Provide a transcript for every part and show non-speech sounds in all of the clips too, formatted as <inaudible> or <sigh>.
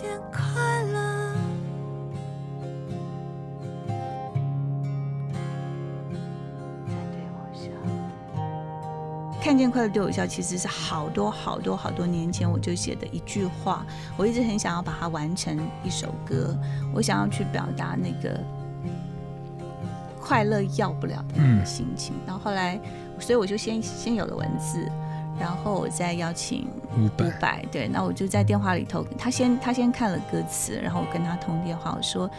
见快乐。看见快乐对我笑，其实是好多好多好多年前我就写的一句话，我一直很想要把它完成一首歌，我想要去表达那个快乐要不了的那个心情。然后后来，所以我就先先有了文字，然后我再邀请五伍佰，对，那我就在电话里头，他先他先看了歌词，然后我跟他通电话，我说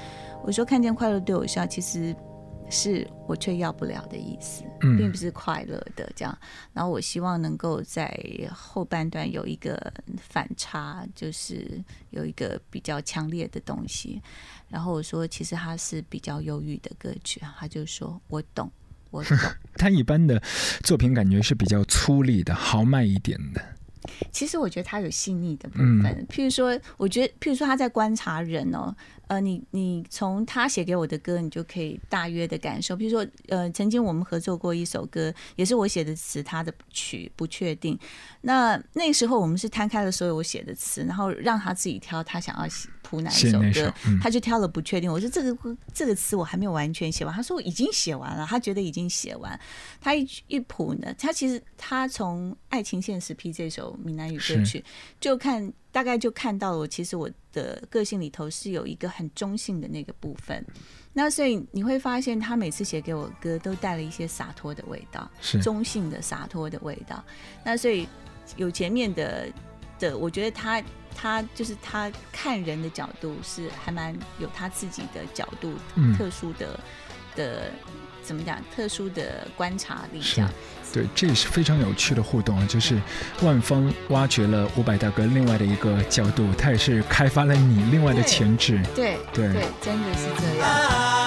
我说看见快乐对我笑，其实。是我却要不了的意思，并不是快乐的这样。然后我希望能够在后半段有一个反差，就是有一个比较强烈的东西。然后我说，其实他是比较忧郁的歌曲。他就说我懂，我懂。他一般的作品感觉是比较粗粝的、豪迈一点的。其实我觉得他有细腻的部分，譬如说，我觉得譬如说他在观察人哦。呃，你你从他写给我的歌，你就可以大约的感受。譬如说，呃，曾经我们合作过一首歌，也是我写的词，他的曲不确定。那那时候我们是摊开了所有我写的词，然后让他自己挑他想要谱哪一首歌，他就挑了不确定。我说这个这个词我还没有完全写完，他说我已经写完了，他觉得已经写完。他一一谱呢，他其实他从《爱情现实批》这首闽南语歌曲就看。大概就看到了，我其实我的个性里头是有一个很中性的那个部分，那所以你会发现他每次写给我歌都带了一些洒脱的味道，是中性的洒脱的味道。那所以有前面的的，我觉得他他就是他看人的角度是还蛮有他自己的角度，特殊的的怎么讲，特殊的观察力这样。对，这也是非常有趣的互动啊！就是万方挖掘了伍佰大哥另外的一个角度，他也是开发了你另外的潜质。对对对，真的是这样。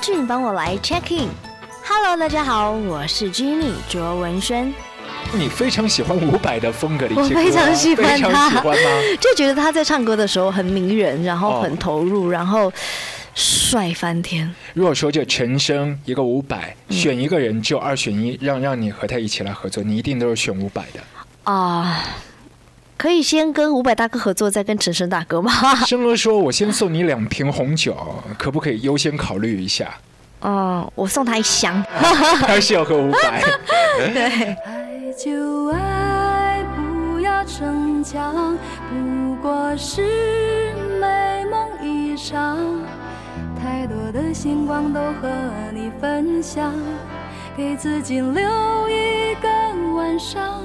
俊，帮我来 check in。Hello，大家好，我是 Jimmy 卓文萱。你非常喜欢伍佰的风格的我非常喜欢他，喜欢吗？<laughs> 就觉得他在唱歌的时候很迷人，然后很投入，然后帅翻天。如果说就陈升一个伍佰，选一个人就二选一，让让你和他一起来合作，你一定都是选伍佰的啊。可以先跟伍佰大哥合作，再跟陈升大哥吗？<laughs> 升哥说：“我先送你两瓶红酒，可不可以优先考虑一下？”哦，我送他一箱。<laughs> 还是要和伍佰。对。爱就爱，不要逞强，不过是美梦一场。太多的星光都和你分享，给自己留一个晚上。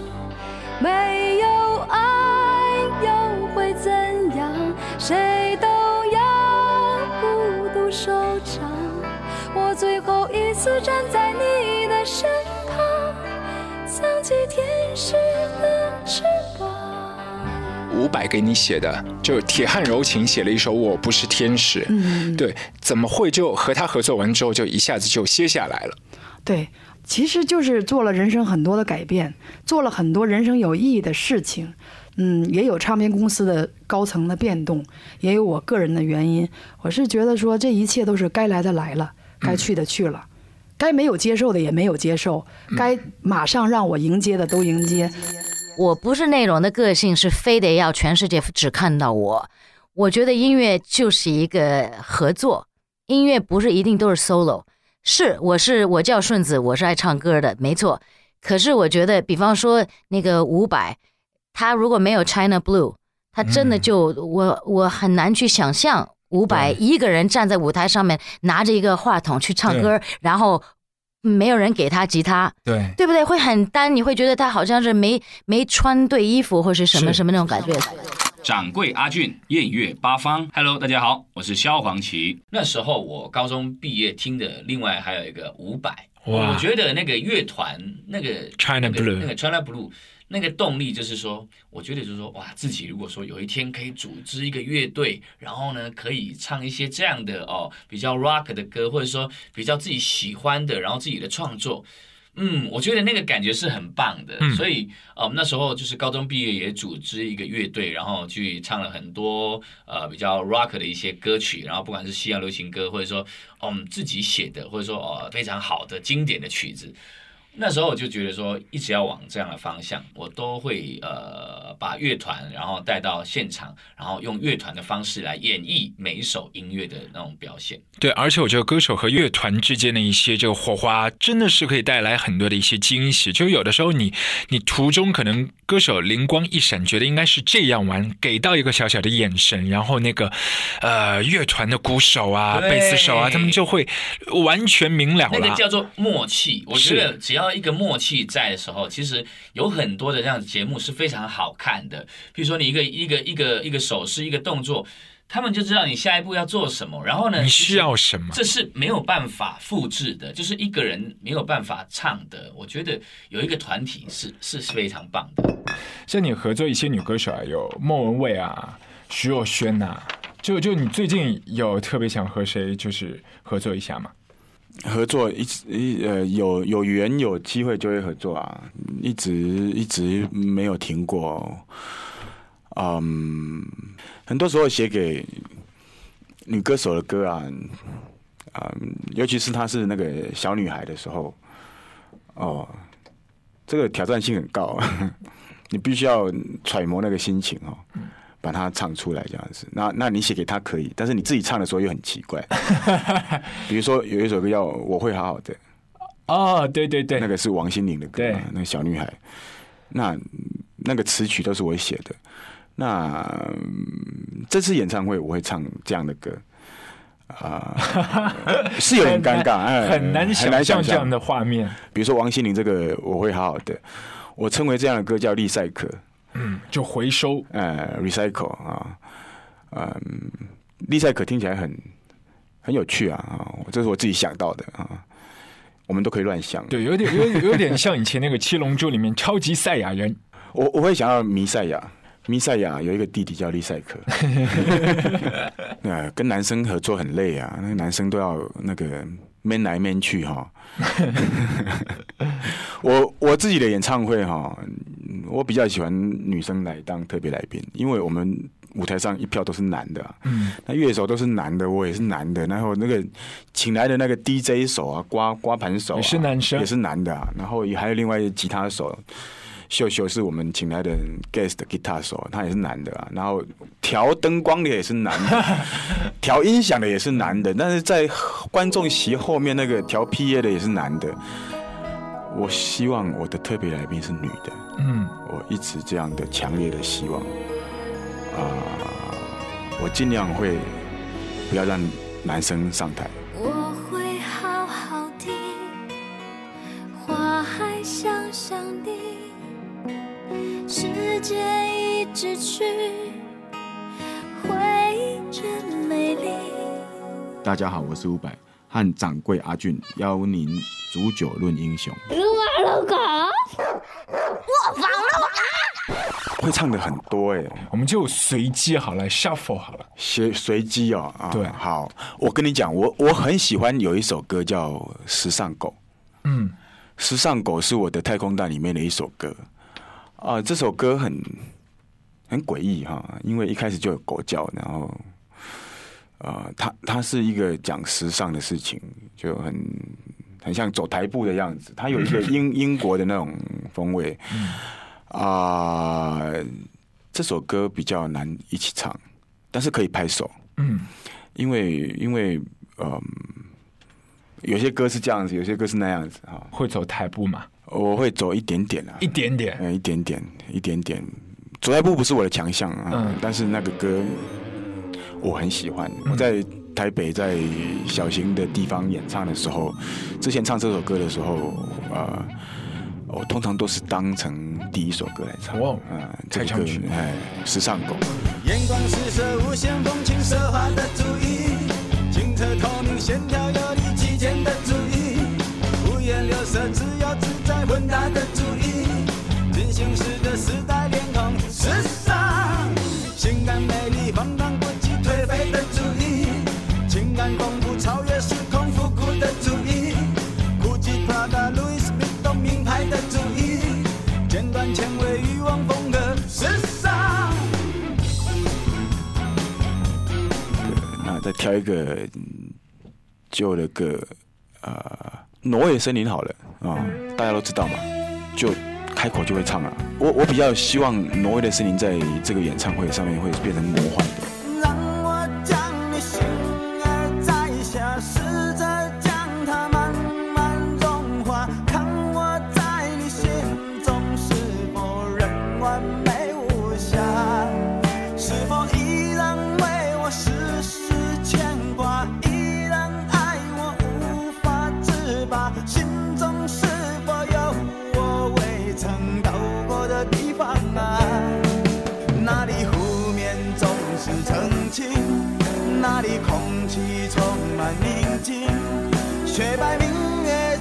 没有谁都要孤独收场。我最后一次站在你的身旁，想起天使的翅膀。伍佰给你写的，就铁汉柔情写了一首《我不是天使》。嗯，对，怎么会就和他合作完之后，就一下子就歇下来了？对。其实就是做了人生很多的改变，做了很多人生有意义的事情，嗯，也有唱片公司的高层的变动，也有我个人的原因。我是觉得说这一切都是该来的来了，该去的去了，该没有接受的也没有接受，该马上让我迎接的都迎接。我不是那种的个性，是非得要全世界只看到我。我觉得音乐就是一个合作，音乐不是一定都是 solo。是，我是我叫顺子，我是爱唱歌的，没错。可是我觉得，比方说那个伍佰，他如果没有 China Blue，他真的就我我很难去想象伍佰一个人站在舞台上面拿着一个话筒去唱歌，然后没有人给他吉他，对对不对？会很单，你会觉得他好像是没没穿对衣服或是什么什么那种感觉。掌柜阿俊，艳月八方，Hello，大家好，我是萧煌奇。那时候我高中毕业听的，另外还有一个伍佰。我觉得那个乐团，那个 China Blue，那个 China Blue，那个动力就是说，我觉得就是说，哇，自己如果说有一天可以组织一个乐队，然后呢，可以唱一些这样的哦，比较 rock 的歌，或者说比较自己喜欢的，然后自己的创作。嗯，我觉得那个感觉是很棒的，所以呃，那时候就是高中毕业也组织一个乐队，然后去唱了很多呃比较 rock 的一些歌曲，然后不管是西洋流行歌，或者说我们自己写的，或者说呃非常好的经典的曲子。那时候我就觉得说，一直要往这样的方向，我都会呃把乐团然后带到现场，然后用乐团的方式来演绎每一首音乐的那种表现。对，而且我觉得歌手和乐团之间的一些这个火花，真的是可以带来很多的一些惊喜。就有的时候你你途中可能歌手灵光一闪，觉得应该是这样玩，给到一个小小的眼神，然后那个呃乐团的鼓手啊、贝斯手啊，他们就会完全明了了。那个叫做默契，我觉得只要。到一个默契在的时候，其实有很多的这样节目是非常好看的。比如说，你一个一个一个一个手势、一个动作，他们就知道你下一步要做什么。然后呢，你需要什么？这是没有办法复制的，就是一个人没有办法唱的。我觉得有一个团体是是非常棒的。像你合作一些女歌手啊，有莫文蔚啊、徐若瑄呐，就就你最近有特别想和谁就是合作一下吗？合作一直一呃有有缘有机会就会合作啊，一直一直没有停过。嗯，很多时候写给女歌手的歌啊，啊，尤其是她是那个小女孩的时候，哦，这个挑战性很高，<laughs> 你必须要揣摩那个心情哦。把它唱出来这样子，那那你写给他可以，但是你自己唱的时候又很奇怪。<laughs> 比如说有一首歌叫《我会好好的》，哦，对对对，那个是王心凌的歌，那个小女孩，那那个词曲都是我写的。那这次演唱会我会唱这样的歌，啊，<laughs> 是有点尴尬，哎，很难想象这样的画面。比如说王心凌这个《我会好好的》，我称为这样的歌叫利赛克。嗯，就回收，呃，recycle 啊，嗯，利赛可听起来很很有趣啊啊，这是我自己想到的啊，我们都可以乱想，对，有点有有点像以前那个七龙珠里面超级赛亚人，<laughs> 我我会想要弥赛亚，弥赛亚有一个弟弟叫利赛克，<laughs> <laughs> 呃，跟男生合作很累啊，那个男生都要那个 man 来 man 去哈，<laughs> 我我自己的演唱会哈。我比较喜欢女生来当特别来宾，因为我们舞台上一票都是男的，嗯，那乐手都是男的，我也是男的，然后那个请来的那个 DJ 手啊，刮刮盘手也是男生，也是男的，然后也还有另外吉他手秀秀是我们请来的 guest guitar 手，他也是男的啊，然后调灯光的也是男的，<laughs> 调音响的也是男的，但是在观众席后面那个调 PA 的也是男的。我希望我的特别来宾是女的，嗯，我一直这样的强烈的希望，啊，我尽量会不要让男生上台。回忆真美丽。大家好，我是伍佰。和掌柜阿俊邀您煮酒论英雄。撸啊撸狗，我房撸啊！会唱的很多哎，我们就随机好了，shuffle 好了，随随机哦啊。对，好，我跟你讲，我我很喜欢有一首歌叫《时尚狗》。嗯，《时尚狗》是我的太空蛋里面的一首歌啊。这首歌很很诡异哈，因为一开始就有狗叫，然后。呃，他他是一个讲时尚的事情，就很很像走台步的样子。他有一个 <laughs> 英英国的那种风味。啊，这首歌比较难一起唱，但是可以拍手。嗯，因为因为嗯，有些歌是这样子，有些歌是那样子哈。会走台步吗？我会走一点点啊，一点点，嗯，一点点，一点点。走台步不是我的强项啊，但是那个歌。我很喜欢我在台北在小型的地方演唱的时候，之前唱这首歌的时候，呃，我通常都是当成第一首歌来唱。哇，嗯，这个歌，哎，时尚狗。眼光四射，无限风情，奢华的主意，清澈透明，线条有力，极简的主意，五颜六色，自由自在，混搭的主意，进行时的时代时尚，性感美丽，放荡不羁，颓废的主义；情感丰富，超越时空，复古的主义；古驰、普拉达、路易斯、米都，名牌的主义；简短、前卫、欲望风格，时尚。那再挑一个旧的歌，呃，挪威森林好了啊，大家都知道嘛，就。开口就会唱啊。我我比较希望挪威的森林在这个演唱会上面会变成魔幻的。那里空气充满宁静，雪白明月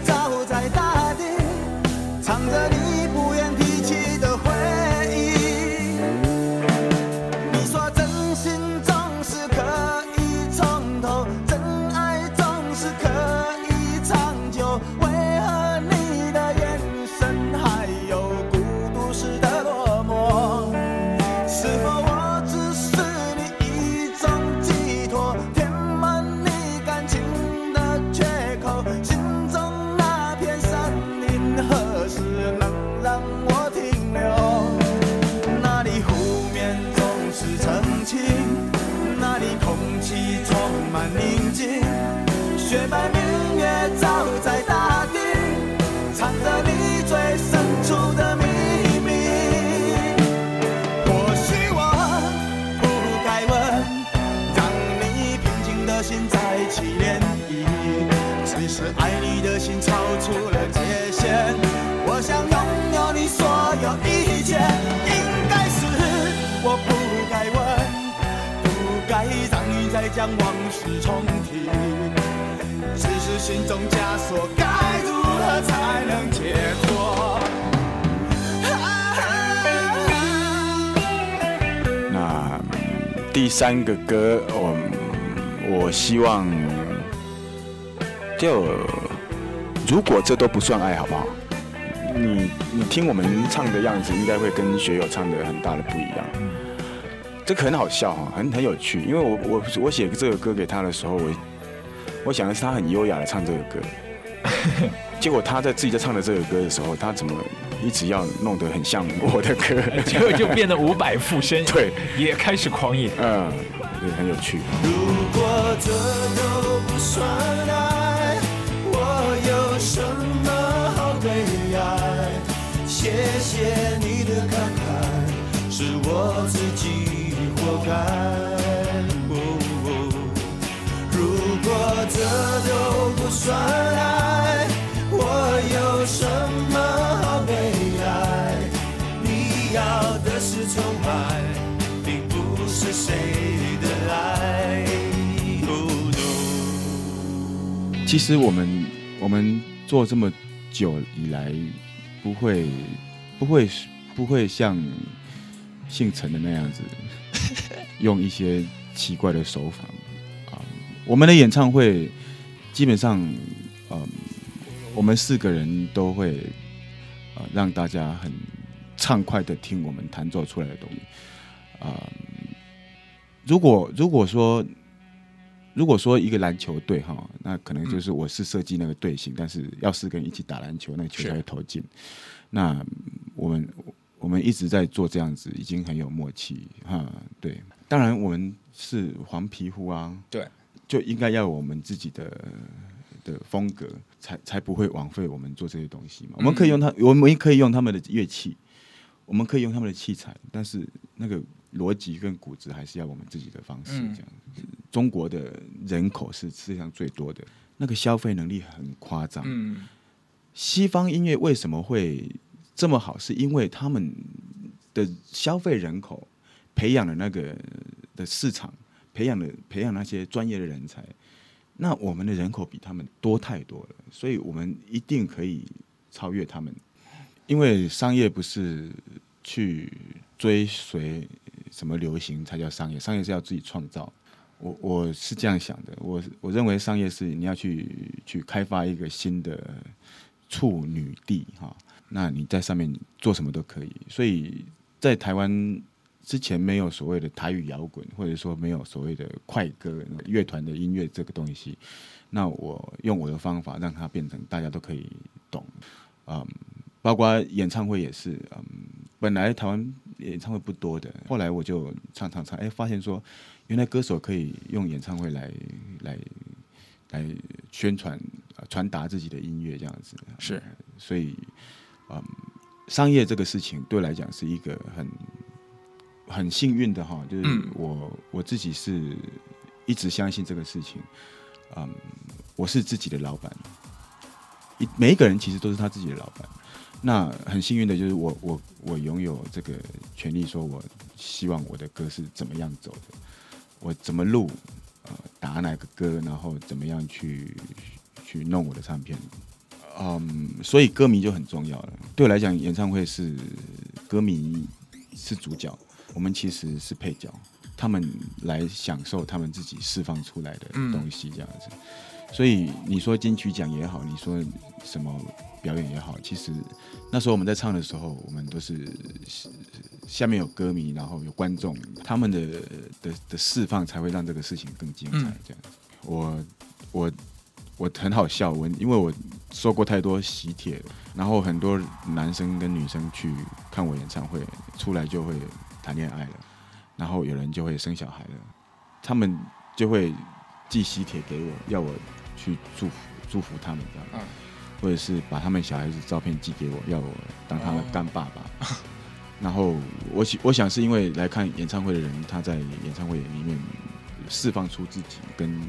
将往事重提。只是心中枷锁，该如何才能解脱？那第三个歌，我我希望就如果这都不算爱，好不好？你你听我们唱的样子，应该会跟学友唱的很大的不一样。这个很好笑哈，很很有趣。因为我我我写这个歌给他的时候，我我想的是他很优雅的唱这个歌，<laughs> 结果他在自己在唱的这个歌的时候，他怎么一直要弄得很像我的歌？<laughs> 结果就变得五百附身，对，也开始狂野。嗯，对，很有趣。如果这都不算爱，我有什么好悲哀？谢谢你的慷慨，是我自己活该。哦哦如果这都不算爱，我有什么好悲哀？你要的是崇拜，并不是谁的爱。其实我们我们做这么久以来，不会不会不会像姓陈的那样子，<laughs> 用一些奇怪的手法啊、我们的演唱会基本上，嗯、我们四个人都会呃让大家很畅快的听我们弹奏出来的东西。啊、如果如果说如果说一个篮球队哈，那可能就是我是设计那个队形，但是要四个人一起打篮球，那个球才会投进。那嗯我们我们一直在做这样子，已经很有默契哈。对，当然我们是黄皮肤啊，对，就应该要有我们自己的的风格，才才不会枉费我们做这些东西嘛。我们可以用它，我们也可以用他们的乐器，我们可以用他们的器材，但是那个逻辑跟骨子还是要我们自己的方式嗯这样。中国的人口是世界上最多的，那个消费能力很夸张。嗯，西方音乐为什么会这么好？是因为他们的消费人口培养了那个的市场，培养了培养那些专业的人才。那我们的人口比他们多太多了，所以我们一定可以超越他们。因为商业不是去追随什么流行才叫商业，商业是要自己创造。我我是这样想的，我我认为商业是你要去去开发一个新的处女地哈，那你在上面做什么都可以。所以在台湾之前没有所谓的台语摇滚，或者说没有所谓的快歌乐团的音乐这个东西。那我用我的方法让它变成大家都可以懂，嗯，包括演唱会也是，嗯，本来台湾演唱会不多的，后来我就唱唱唱，哎，发现说原来歌手可以用演唱会来来来宣传、传达自己的音乐这样子，是，所以，嗯，商业这个事情对我来讲是一个很很幸运的哈，就是我我自己是一直相信这个事情。嗯，我是自己的老板，一每一个人其实都是他自己的老板。那很幸运的就是我我我拥有这个权利，说我希望我的歌是怎么样走的，我怎么录，呃，打哪个歌，然后怎么样去去弄我的唱片。嗯，所以歌迷就很重要了。对我来讲，演唱会是歌迷是主角，我们其实是配角。他们来享受他们自己释放出来的东西，这样子。所以你说金曲奖也好，你说什么表演也好，其实那时候我们在唱的时候，我们都是下面有歌迷，然后有观众，他们的的的释放才会让这个事情更精彩。这样，我我我很好笑，我因为我收过太多喜帖，然后很多男生跟女生去看我演唱会，出来就会谈恋爱了。然后有人就会生小孩了，他们就会寄喜帖给我，要我去祝福祝福他们这样，或者是把他们小孩子照片寄给我，要我当他们干爸爸。然后我想，我想是因为来看演唱会的人，他在演唱会里面释放出自己，跟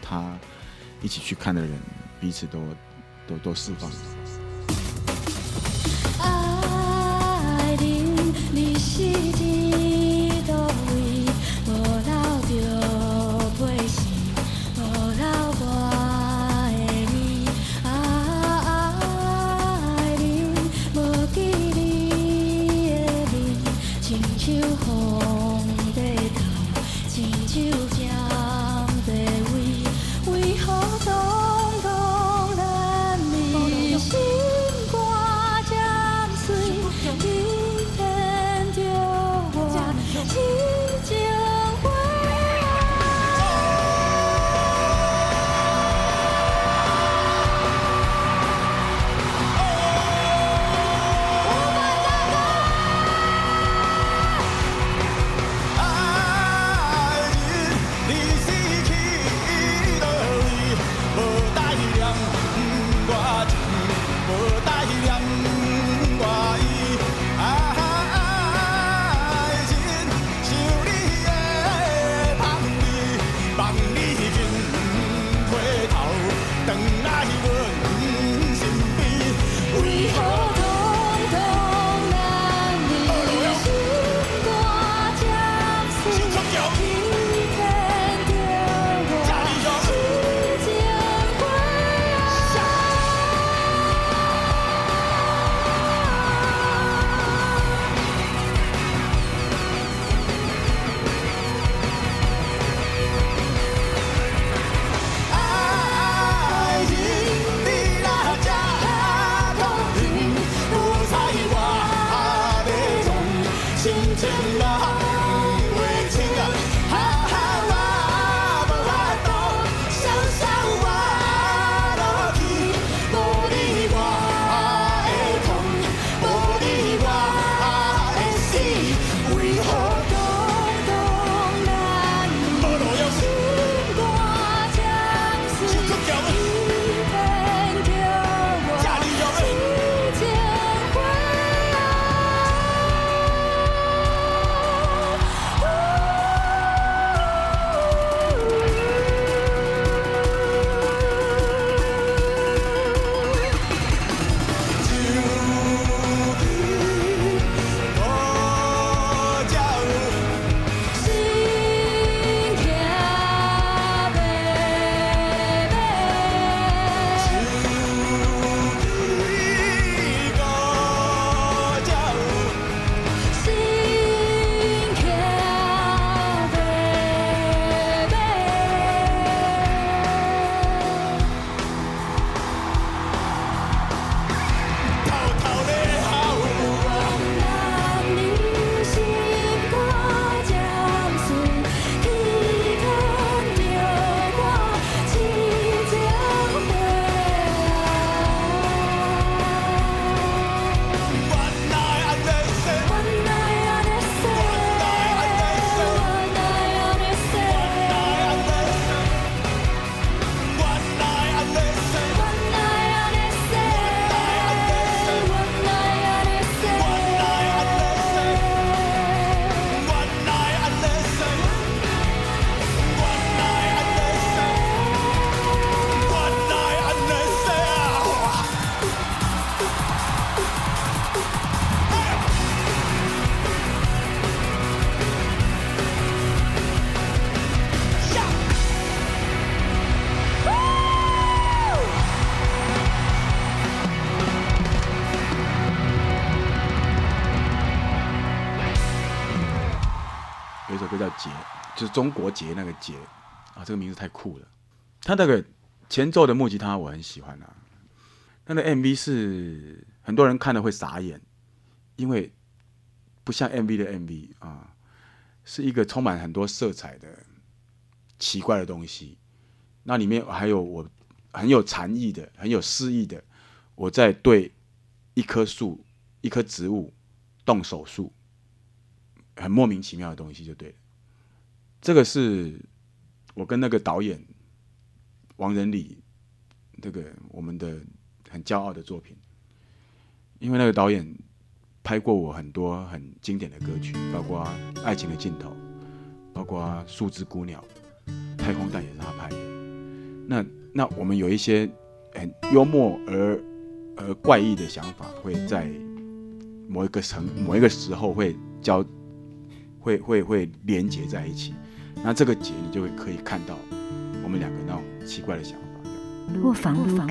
他一起去看的人彼此都多多释放。爱你中国结那个结啊，这个名字太酷了。他那个前奏的木吉他我很喜欢啊。他的 MV 是很多人看了会傻眼，因为不像 MV 的 MV 啊，是一个充满很多色彩的奇怪的东西。那里面还有我很有禅意的、很有诗意的，我在对一棵树、一棵植物动手术，很莫名其妙的东西就对了。这个是我跟那个导演王仁礼，这个我们的。很骄傲的作品，因为那个导演拍过我很多很经典的歌曲，包括《爱情的尽头》，包括《树枝孤鸟》，《太空蛋》也是他拍的。那那我们有一些很幽默而而怪异的想法，会在某一个层某一个时候会交会会会连接在一起。那这个结你就会可以看到我们两个那种奇怪的想法。不妨不妨。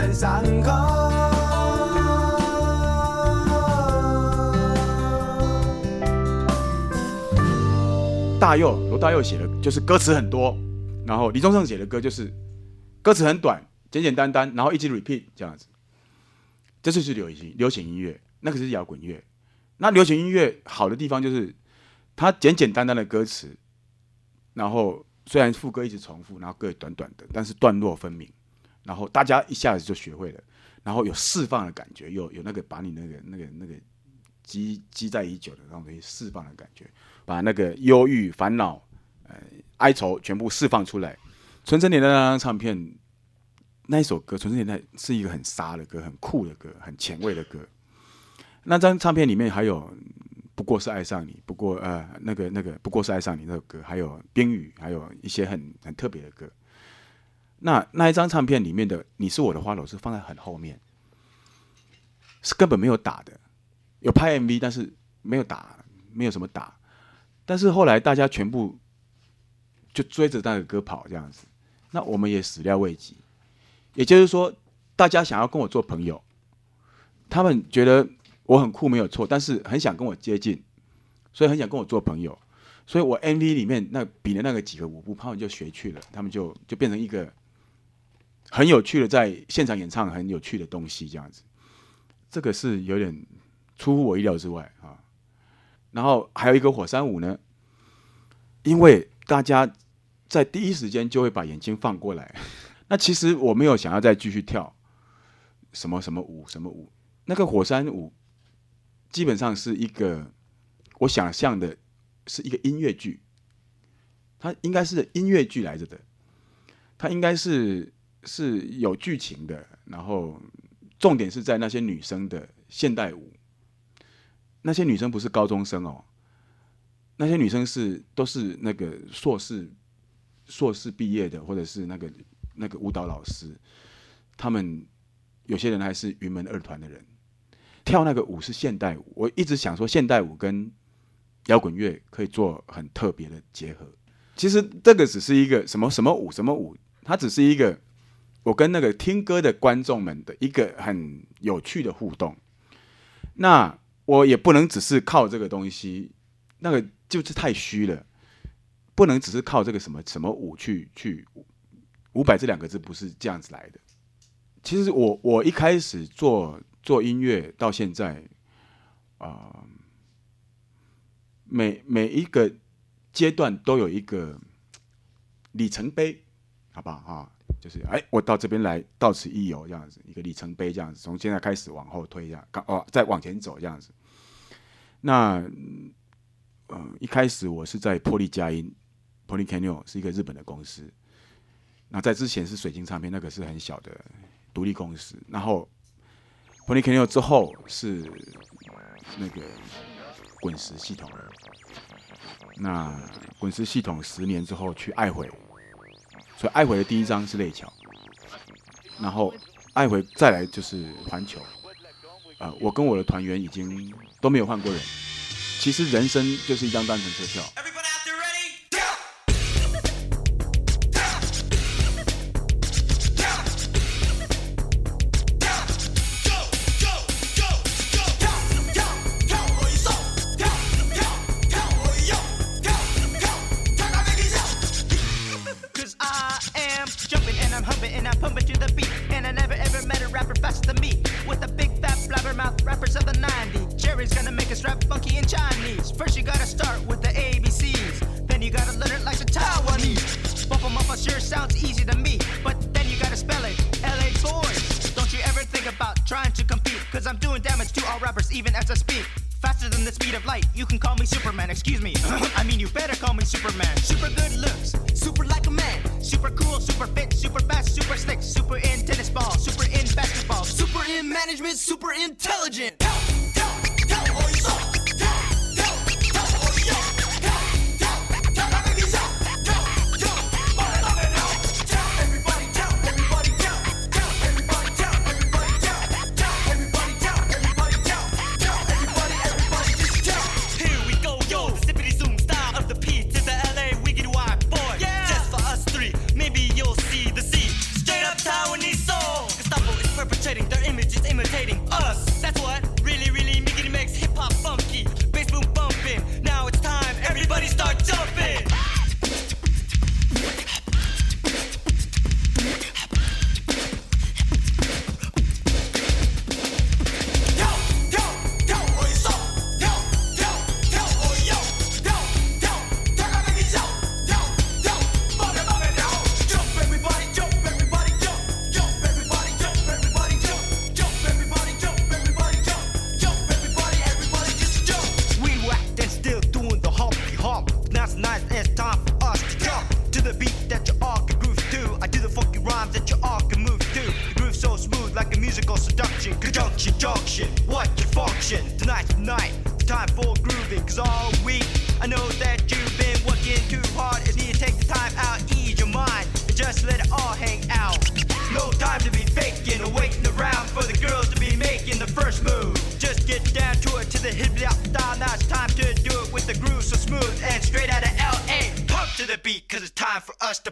深深伤口。大佑罗大佑写的就是歌词很多，然后李宗盛写的歌就是。歌词很短，简简单单，然后一直 repeat 这样子，这就是流行流行音乐，那个是摇滚乐。那流行音乐好的地方就是它简简单单的歌词，然后虽然副歌一直重复，然后歌也短短的，但是段落分明，然后大家一下子就学会了，然后有释放的感觉，有有那个把你那个那个那个积积在已久的那种东西释放的感觉，把那个忧郁、烦恼、呃哀愁全部释放出来。纯真年代那张唱片，那一首歌《纯真年代》是一个很杀的歌，很酷的歌，很前卫的歌。那张唱片里面还有《不过是爱上你》，不过呃那个那个《不过是爱上你》那首歌，还有《冰雨》，还有一些很很特别的歌。那那一张唱片里面的《你是我的花朵》是放在很后面，是根本没有打的，有拍 MV，但是没有打，没有什么打。但是后来大家全部就追着那个歌跑，这样子。那我们也始料未及，也就是说，大家想要跟我做朋友，他们觉得我很酷没有错，但是很想跟我接近，所以很想跟我做朋友，所以我 MV 里面那比的那个几个舞步，他们就学去了，他们就就变成一个很有趣的在现场演唱很有趣的东西这样子，这个是有点出乎我意料之外啊。然后还有一个火山舞呢，因为大家。在第一时间就会把眼睛放过来。<laughs> 那其实我没有想要再继续跳什么什么舞什么舞。那个火山舞基本上是一个我想象的是一个音乐剧，它应该是音乐剧来着的。它应该是是有剧情的，然后重点是在那些女生的现代舞。那些女生不是高中生哦，那些女生是都是那个硕士。硕士毕业的，或者是那个那个舞蹈老师，他们有些人还是云门二团的人，跳那个舞是现代舞。我一直想说，现代舞跟摇滚乐可以做很特别的结合。其实这个只是一个什么什么舞什么舞，它只是一个我跟那个听歌的观众们的一个很有趣的互动。那我也不能只是靠这个东西，那个就是太虚了。不能只是靠这个什么什么舞去去五百这两个字不是这样子来的。其实我我一开始做做音乐到现在，啊，每每一个阶段都有一个里程碑，好不好啊？就是哎，我到这边来，到此一游这样子，一个里程碑这样子，从现在开始往后推一下，哦，再往前走这样子。那，嗯，一开始我是在破利佳音，Poly c a n y o 是一个日本的公司。那在之前是水晶唱片，那个是很小的独立公司。然后 Poly c a n y o 之后是那个滚石系统。那滚石系统十年之后去爱回。所以爱回的第一张是泪桥，然后爱回再来就是环球，呃，我跟我的团员已经都没有换过人，其实人生就是一张单程车票。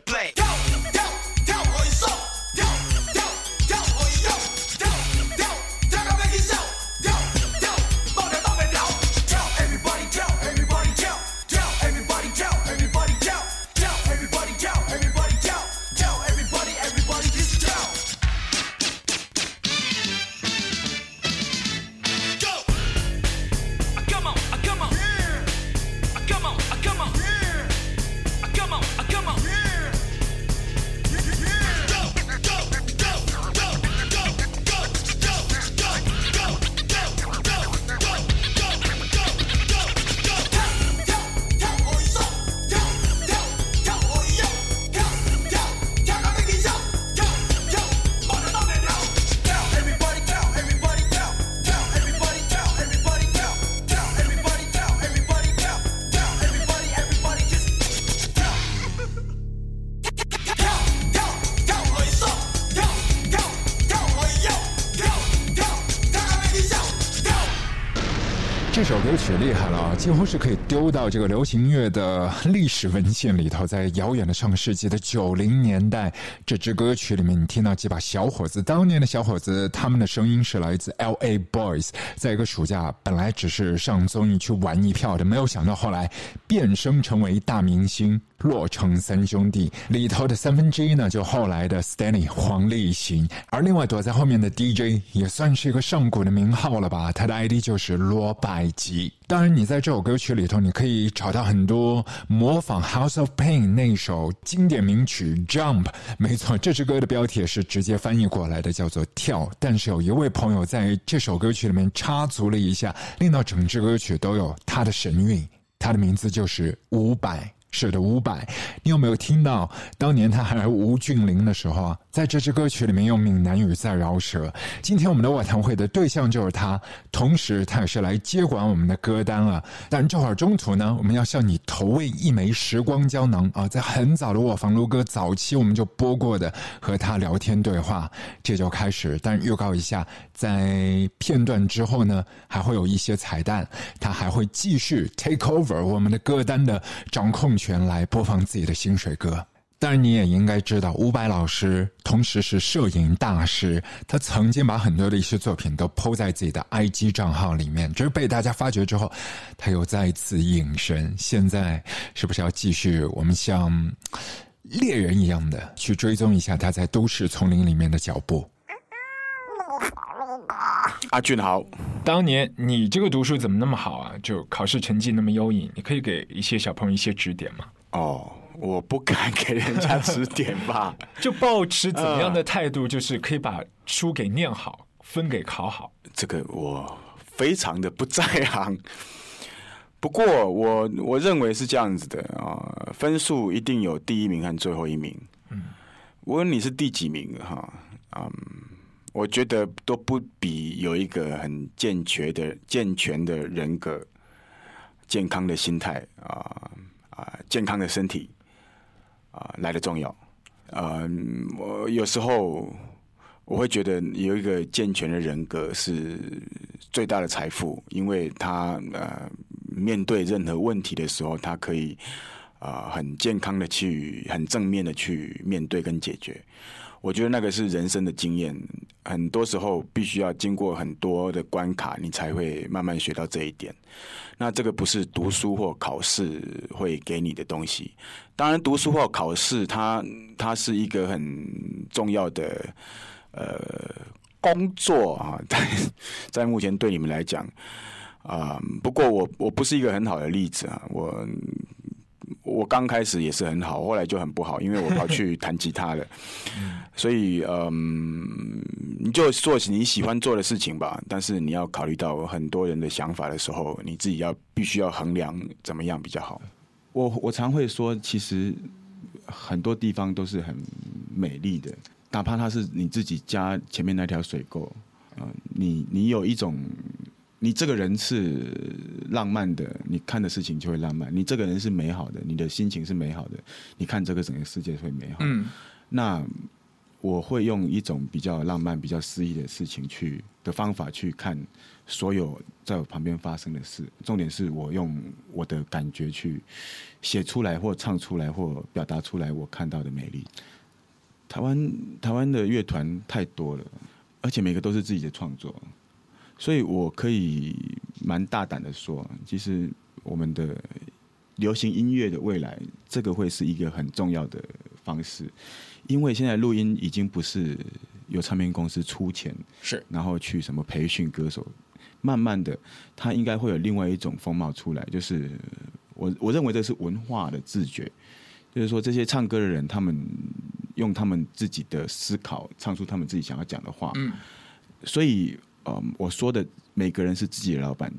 play. Yo, yo, yo, oi, so. 几乎是可以丢到这个流行乐的历史文献里头。在遥远的上个世纪的九零年代，这支歌曲里面，你听到几把小伙子，当年的小伙子，他们的声音是来自 L A Boys，在一个暑假本来只是上综艺去玩一票的，没有想到后来变声成为大明星。洛城三兄弟里头的三分之一呢，就后来的 Stanley 黄立行，而另外躲在后面的 DJ 也算是一个上古的名号了吧？他的 ID 就是罗百吉。当然，你在这歌曲里头，你可以找到很多模仿 House of Pain 那首经典名曲 Jump。没错，这支歌的标题是直接翻译过来的，叫做跳。但是有一位朋友在这首歌曲里面插足了一下，令到整支歌曲都有他的神韵。他的名字就是伍佰。是的，伍佰，你有没有听到当年他还是吴俊霖的时候啊？在这支歌曲里面用闽南语在饶舌。今天我们的晚谈会的对象就是他，同时他也是来接管我们的歌单了。但这会儿中途呢，我们要向你投喂一枚时光胶囊啊！在很早的我房如歌早期我们就播过的和他聊天对话，这就开始。但预告一下，在片段之后呢，还会有一些彩蛋，他还会继续 take over 我们的歌单的掌控权，来播放自己的薪水歌。当然，你也应该知道，伍佰老师同时是摄影大师。他曾经把很多的一些作品都抛在自己的 IG 账号里面，只是被大家发掘之后，他又再次隐身。现在是不是要继续我们像猎人一样的去追踪一下他在都市丛林里面的脚步？阿俊豪，当年你这个读书怎么那么好啊？就考试成绩那么优异，你可以给一些小朋友一些指点吗？哦。我不敢给人家指点吧，<laughs> 就保持怎么样的态度，就是可以把书给念好，分给考好。这个我非常的不在行，<laughs> 不过我我认为是这样子的啊，分数一定有第一名和最后一名。嗯，无论你是第几名哈，嗯，我觉得都不比有一个很健全的健全的人格、健康的心态啊啊，健康的身体。啊，来的重要。呃，我有时候我会觉得有一个健全的人格是最大的财富，因为他呃面对任何问题的时候，他可以啊很健康的去、很正面的去面对跟解决。我觉得那个是人生的经验，很多时候必须要经过很多的关卡，你才会慢慢学到这一点。那这个不是读书或考试会给你的东西。当然，读书或考试，它它是一个很重要的呃工作啊，在在目前对你们来讲啊，不过我我不是一个很好的例子啊，我。我刚开始也是很好，后来就很不好，因为我跑去弹吉他了。<laughs> 所以，嗯，你就做你喜欢做的事情吧。但是你要考虑到很多人的想法的时候，你自己要必须要衡量怎么样比较好。我我常会说，其实很多地方都是很美丽的，哪怕它是你自己家前面那条水沟，啊，你你有一种。你这个人是浪漫的，你看的事情就会浪漫；你这个人是美好的，你的心情是美好的，你看这个整个世界会美好。嗯，那我会用一种比较浪漫、比较诗意的事情去的方法去看所有在我旁边发生的事。重点是我用我的感觉去写出来，或唱出来，或表达出来我看到的美丽。台湾台湾的乐团太多了，而且每个都是自己的创作。所以我可以蛮大胆的说，其实我们的流行音乐的未来，这个会是一个很重要的方式，因为现在录音已经不是由唱片公司出钱，是。然后去什么培训歌手，慢慢的，它应该会有另外一种风貌出来，就是我我认为这是文化的自觉，就是说这些唱歌的人，他们用他们自己的思考，唱出他们自己想要讲的话，嗯，所以。嗯，我说的每个人是自己的老板，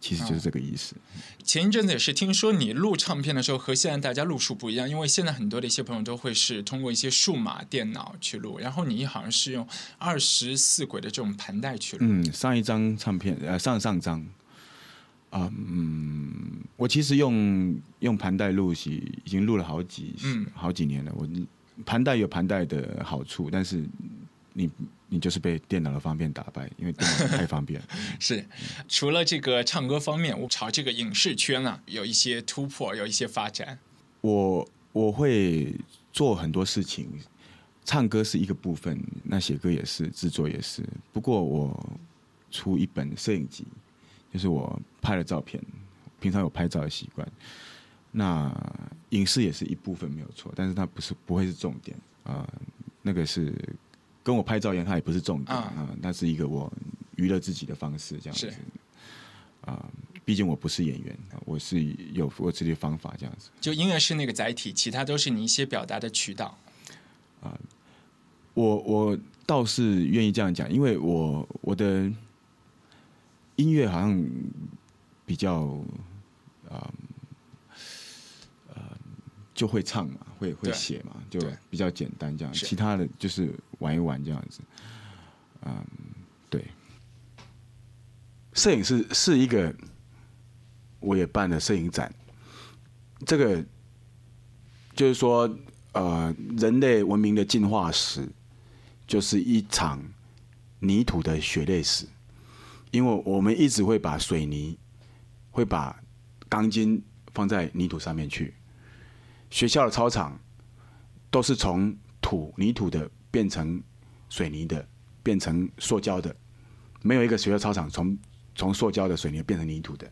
其实就是这个意思。前一阵子也是听说你录唱片的时候和现在大家录数不一样，因为现在很多的一些朋友都会是通过一些数码电脑去录，然后你好像是用二十四轨的这种盘带去录。嗯，上一张唱片呃上上张，啊嗯，我其实用用盘带录是已经录了好几嗯好几年了。我盘带有盘带的好处，但是你。你就是被电脑的方便打败，因为电脑太方便。<laughs> 是，除了这个唱歌方面，我朝这个影视圈啊有一些突破，有一些发展。我我会做很多事情，唱歌是一个部分，那写歌也是，制作也是。不过我出一本摄影集，就是我拍了照片，平常有拍照的习惯。那影视也是一部分没有错，但是它不是不会是重点啊。那个是跟我拍照一样，它也不是重点啊。那是一个我娱乐自己的方式，这样子。啊，毕竟我不是演员，我是有我自己的方法，这样子。就音乐是那个载体，其他都是你一些表达的渠道。啊，我我倒是愿意这样讲，因为我我的音乐好像比较啊。就会唱嘛，会会写嘛，就比较简单这样。其他的就是玩一玩这样子。嗯，对。摄影是是一个，我也办了摄影展。这个就是说，呃，人类文明的进化史，就是一场泥土的血泪史。因为我们一直会把水泥，会把钢筋放在泥土上面去。学校的操场都是从土泥土的变成水泥的，变成塑胶的，没有一个学校操场从从塑胶的水泥变成泥土的。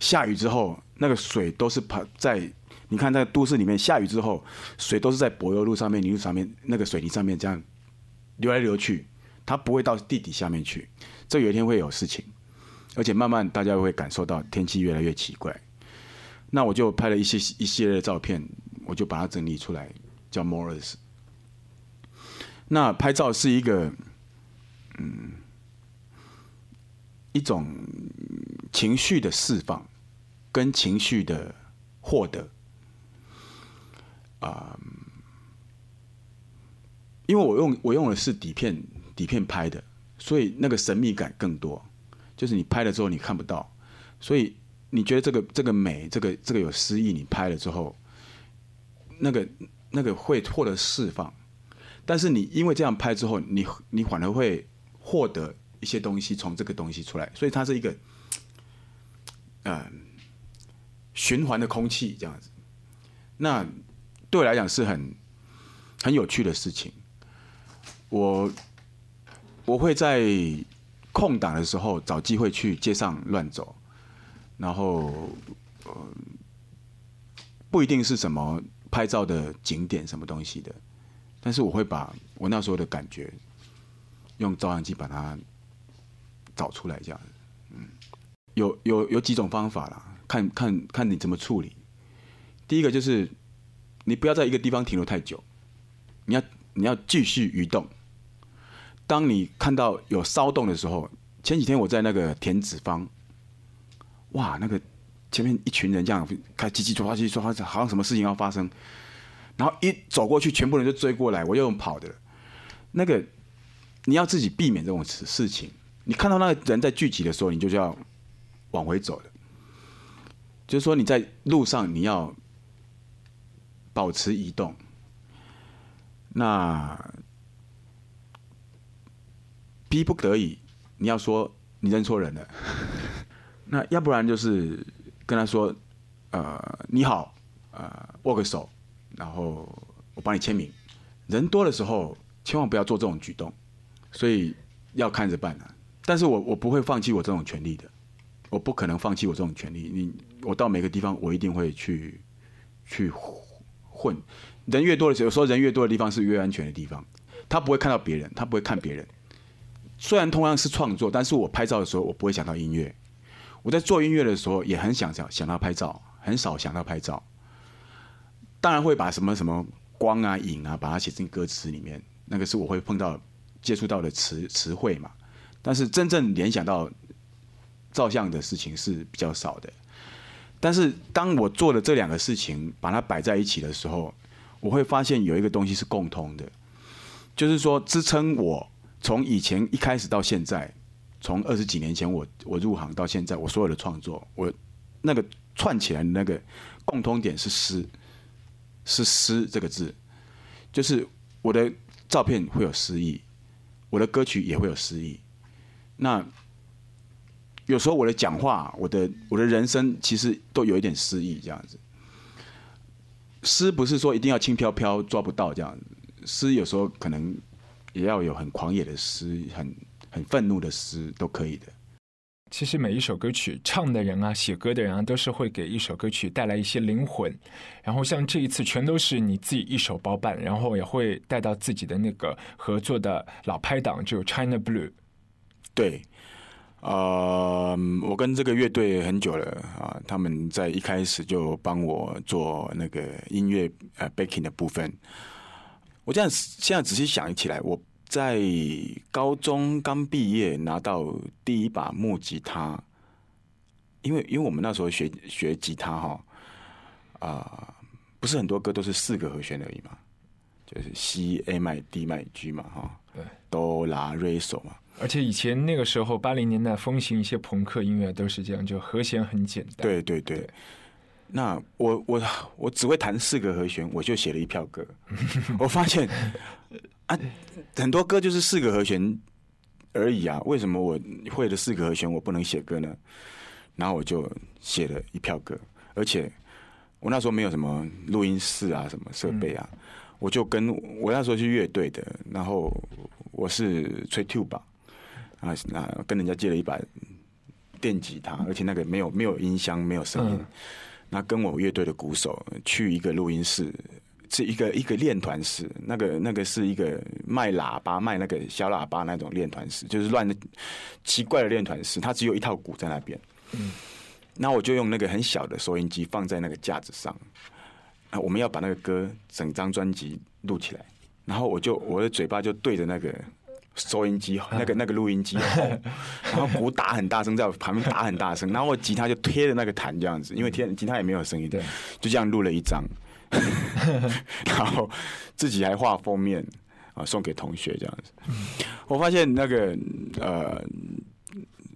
下雨之后，那个水都是跑在你看在都市里面，下雨之后水都是在柏油路上面、泥土上面、那个水泥上面这样流来流去，它不会到地底下面去。这有一天会有事情，而且慢慢大家会感受到天气越来越奇怪。那我就拍了一些一系列的照片，我就把它整理出来，叫 Morris。那拍照是一个，嗯，一种情绪的释放，跟情绪的获得，啊，因为我用我用的是底片底片拍的，所以那个神秘感更多，就是你拍了之后你看不到，所以。你觉得这个这个美，这个这个有诗意，你拍了之后，那个那个会获得释放，但是你因为这样拍之后，你你反而会获得一些东西从这个东西出来，所以它是一个，嗯，循环的空气这样子。那对我来讲是很很有趣的事情。我我会在空档的时候找机会去街上乱走。然后，呃，不一定是什么拍照的景点什么东西的，但是我会把我那时候的感觉用照相机把它找出来，这样。嗯，有有有几种方法啦，看看看你怎么处理。第一个就是你不要在一个地方停留太久，你要你要继续移动。当你看到有骚动的时候，前几天我在那个田子坊。哇，那个前面一群人这样开叽叽喳喳、叽叽喳喳，好像什么事情要发生，然后一走过去，全部人就追过来，我又跑的。那个你要自己避免这种事事情。你看到那个人在聚集的时候，你就要往回走的。就是说你在路上你要保持移动。那逼不得已，你要说你认错人了。那要不然就是跟他说，呃，你好，呃，握个手，然后我帮你签名。人多的时候，千万不要做这种举动，所以要看着办啊。但是我我不会放弃我这种权利的，我不可能放弃我这种权利。你我到每个地方，我一定会去去混。人越多的时候，有时候人越多的地方是越安全的地方。他不会看到别人，他不会看别人。虽然同样是创作，但是我拍照的时候，我不会想到音乐。我在做音乐的时候，也很想想想到拍照，很少想到拍照。当然会把什么什么光啊、影啊，把它写进歌词里面，那个是我会碰到、接触到的词词汇嘛。但是真正联想到照相的事情是比较少的。但是当我做的这两个事情把它摆在一起的时候，我会发现有一个东西是共通的，就是说支撑我从以前一开始到现在。从二十几年前我我入行到现在，我所有的创作，我那个串起来的那个共通点是诗，是诗这个字，就是我的照片会有诗意，我的歌曲也会有诗意。那有时候我的讲话，我的我的人生其实都有一点诗意，这样子。诗不是说一定要轻飘飘抓不到这样，诗有时候可能也要有很狂野的诗，很很愤怒的诗都可以的。其实每一首歌曲唱的人啊，写歌的人啊，都是会给一首歌曲带来一些灵魂。然后像这一次，全都是你自己一手包办，然后也会带到自己的那个合作的老拍档，就 China Blue。对，呃，我跟这个乐队很久了啊，他们在一开始就帮我做那个音乐呃 backing 的部分。我这样现在仔细想起来，我。在高中刚毕业拿到第一把木吉他，因为因为我们那时候学学吉他哈啊，不是很多歌都是四个和弦而已嘛，就是 C A 麦 D 麦 G 嘛哈，对，哆啦瑞索嘛。而且以前那个时候八零年代风行一些朋克音乐都是这样，就和弦很简单。对对对。那我我我只会弹四个和弦，我就写了一票歌。<laughs> 我发现啊，很多歌就是四个和弦而已啊。为什么我会的四个和弦我不能写歌呢？然后我就写了一票歌，而且我那时候没有什么录音室啊，什么设备啊，我就跟我那时候是乐队的，然后我是吹 tube 啊，那跟人家借了一把电吉他，而且那个没有没有音箱，没有声音。那跟我乐队的鼓手去一个录音室，是一个一个练团式，那个那个是一个卖喇叭、卖那个小喇叭那种练团式，就是乱的奇怪的练团式，它只有一套鼓在那边。嗯，那我就用那个很小的收音机放在那个架子上，啊，我们要把那个歌整张专辑录起来，然后我就我的嘴巴就对着那个。收音机那个那个录音机，<laughs> 然后鼓打很大声，在我旁边打很大声，然后我吉他就贴着那个弹这样子，因为贴吉他也没有声音，对，就这样录了一张，<laughs> 然后自己还画封面啊，送给同学这样子。我发现那个呃，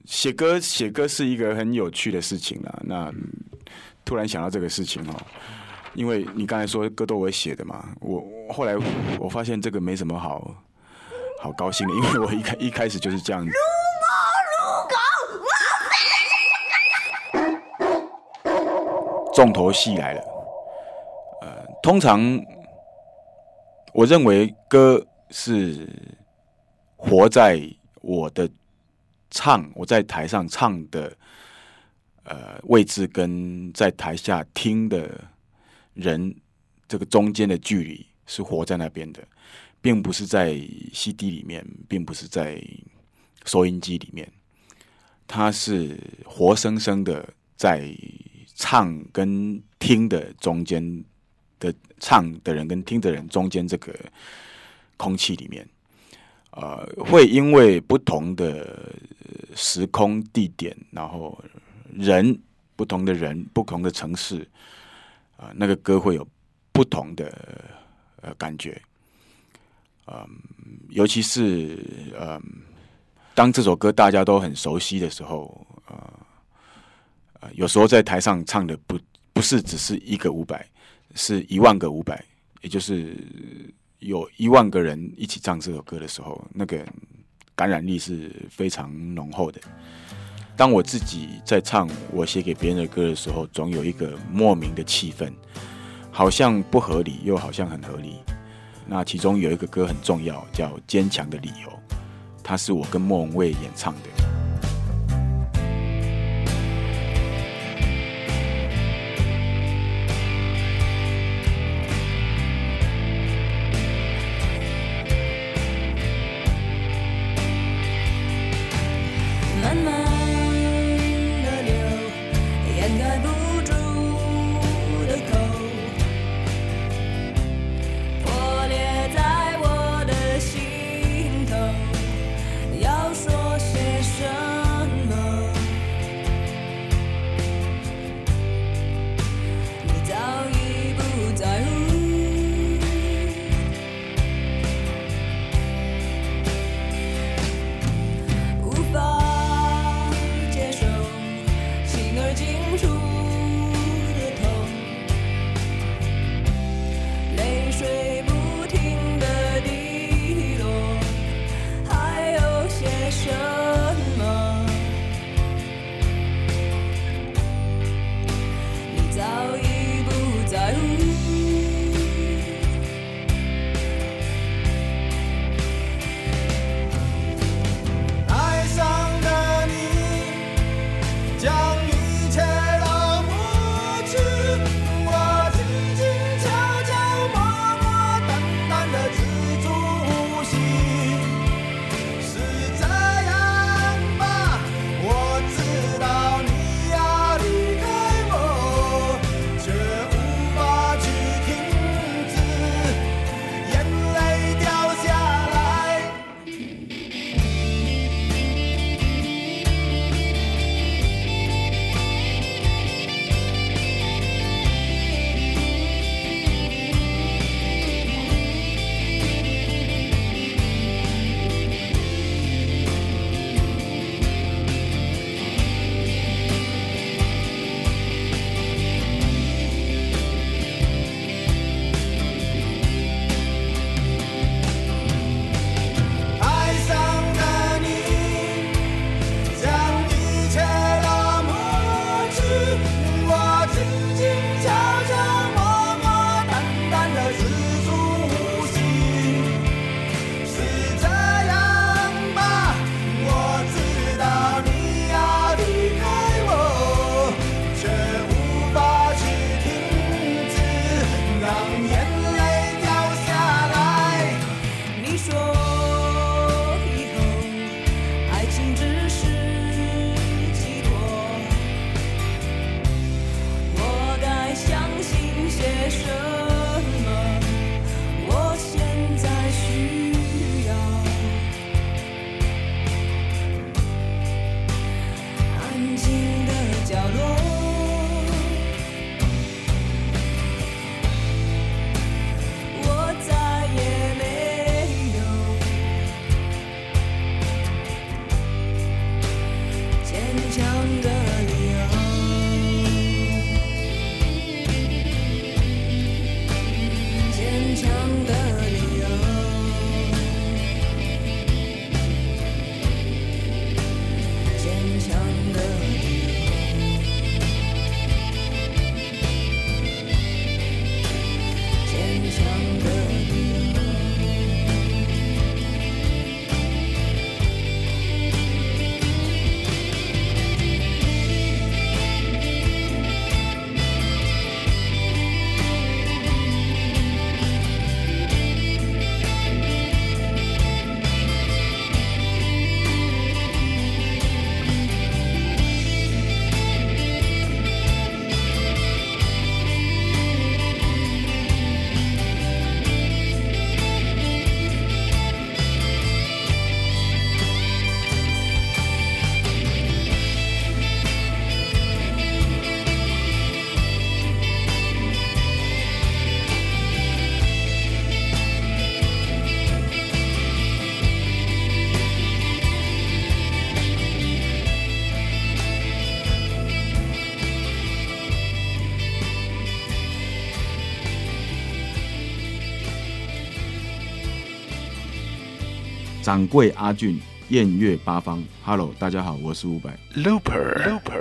写歌写歌是一个很有趣的事情啊。那突然想到这个事情哦，因为你刚才说歌都我写的嘛，我后来我发现这个没什么好。好高兴的，因为我一开一开始就是这样子。重头戏来了，通常我认为歌是活在我的唱，我在台上唱的呃位置，跟在台下听的人这个中间的距离是活在那边的。并不是在 CD 里面，并不是在收音机里面，它是活生生的在唱跟听的中间的唱的人跟听的人中间这个空气里面，呃，会因为不同的时空地点，然后人不同的人不同的城市，啊，那个歌会有不同的呃感觉。嗯，尤其是嗯，当这首歌大家都很熟悉的时候，呃，呃，有时候在台上唱的不不是只是一个五百，是一万个五百，也就是有一万个人一起唱这首歌的时候，那个感染力是非常浓厚的。当我自己在唱我写给别人的歌的时候，总有一个莫名的气氛，好像不合理，又好像很合理。那其中有一个歌很重要，叫《坚强的理由》，它是我跟莫文蔚演唱的。坚强的。掌柜阿俊，艳月八方，Hello，大家好，我是伍佰。Looper，Looper。